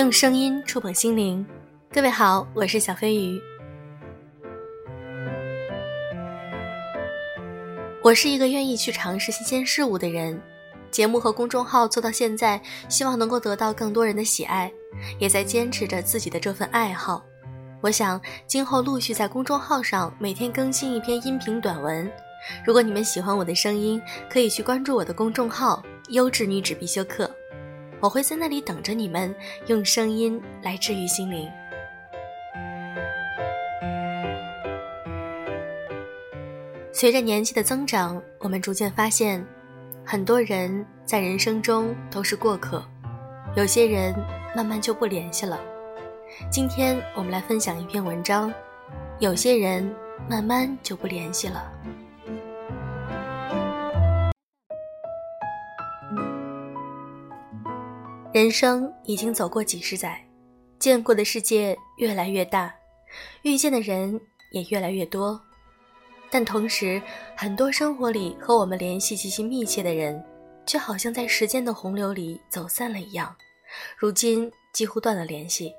用声音触碰心灵，各位好，我是小飞鱼。我是一个愿意去尝试新鲜事物的人。节目和公众号做到现在，希望能够得到更多人的喜爱，也在坚持着自己的这份爱好。我想今后陆续在公众号上每天更新一篇音频短文。如果你们喜欢我的声音，可以去关注我的公众号“优质女子必修课”。我会在那里等着你们，用声音来治愈心灵。随着年纪的增长，我们逐渐发现，很多人在人生中都是过客，有些人慢慢就不联系了。今天我们来分享一篇文章，有些人慢慢就不联系了。人生已经走过几十载，见过的世界越来越大，遇见的人也越来越多，但同时，很多生活里和我们联系极其密切的人，却好像在时间的洪流里走散了一样，如今几乎断了联系。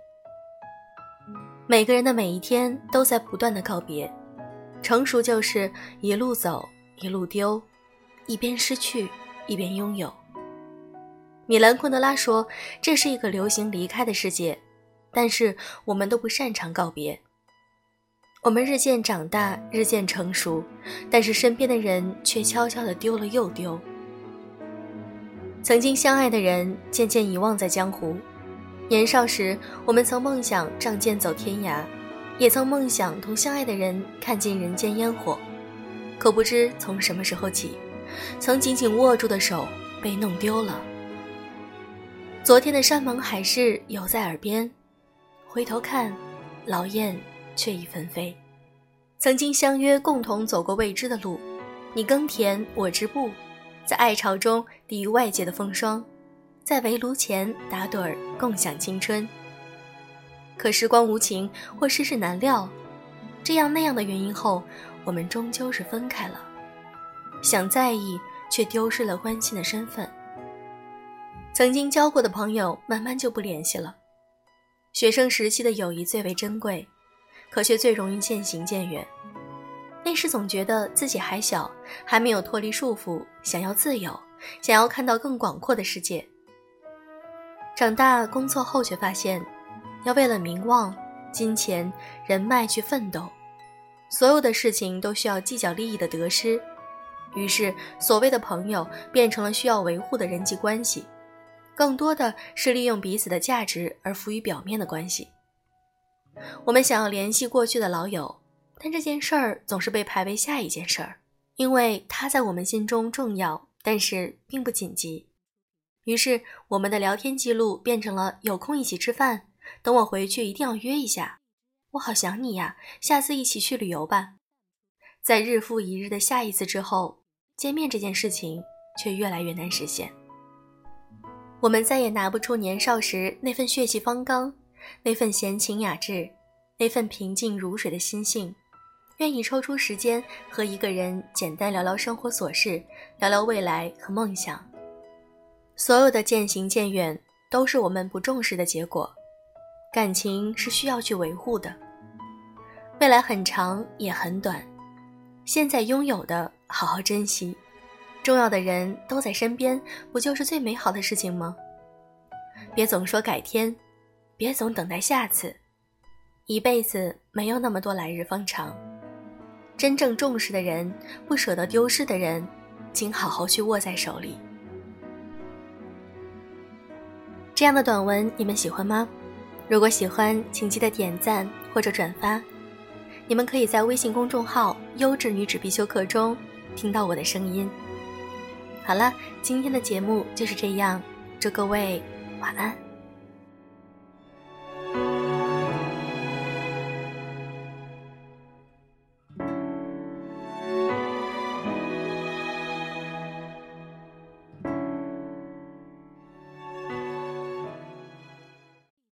每个人的每一天都在不断的告别，成熟就是一路走，一路丢，一边失去，一边拥有。米兰昆德拉说：“这是一个流行离开的世界，但是我们都不擅长告别。我们日渐长大，日渐成熟，但是身边的人却悄悄地丢了又丢。曾经相爱的人渐渐遗忘在江湖。年少时，我们曾梦想仗剑走天涯，也曾梦想同相爱的人看尽人间烟火。可不知从什么时候起，曾紧紧握住的手被弄丢了。”昨天的山盟海誓犹在耳边，回头看，老燕却已纷飞。曾经相约共同走过未知的路，你耕田我织布，在爱巢中抵御外界的风霜，在围炉前打盹儿共享青春。可时光无情或世事难料，这样那样的原因后，我们终究是分开了。想在意，却丢失了关心的身份。曾经交过的朋友，慢慢就不联系了。学生时期的友谊最为珍贵，可却最容易渐行渐远。那时总觉得自己还小，还没有脱离束缚，想要自由，想要看到更广阔的世界。长大工作后，却发现，要为了名望、金钱、人脉去奋斗，所有的事情都需要计较利益的得失。于是，所谓的朋友变成了需要维护的人际关系。更多的是利用彼此的价值而浮于表面的关系。我们想要联系过去的老友，但这件事儿总是被排为下一件事儿，因为它在我们心中重要，但是并不紧急。于是，我们的聊天记录变成了有空一起吃饭，等我回去一定要约一下，我好想你呀，下次一起去旅游吧。在日复一日的下一次之后，见面这件事情却越来越难实现。我们再也拿不出年少时那份血气方刚，那份闲情雅致，那份平静如水的心性，愿意抽出时间和一个人简单聊聊生活琐事，聊聊未来和梦想。所有的渐行渐远，都是我们不重视的结果。感情是需要去维护的，未来很长也很短，现在拥有的好好珍惜。重要的人都在身边，不就是最美好的事情吗？别总说改天，别总等待下次，一辈子没有那么多来日方长。真正重视的人，不舍得丢失的人，请好好去握在手里。这样的短文你们喜欢吗？如果喜欢，请记得点赞或者转发。你们可以在微信公众号“优质女子必修课”中听到我的声音。好了，今天的节目就是这样，祝各位晚安。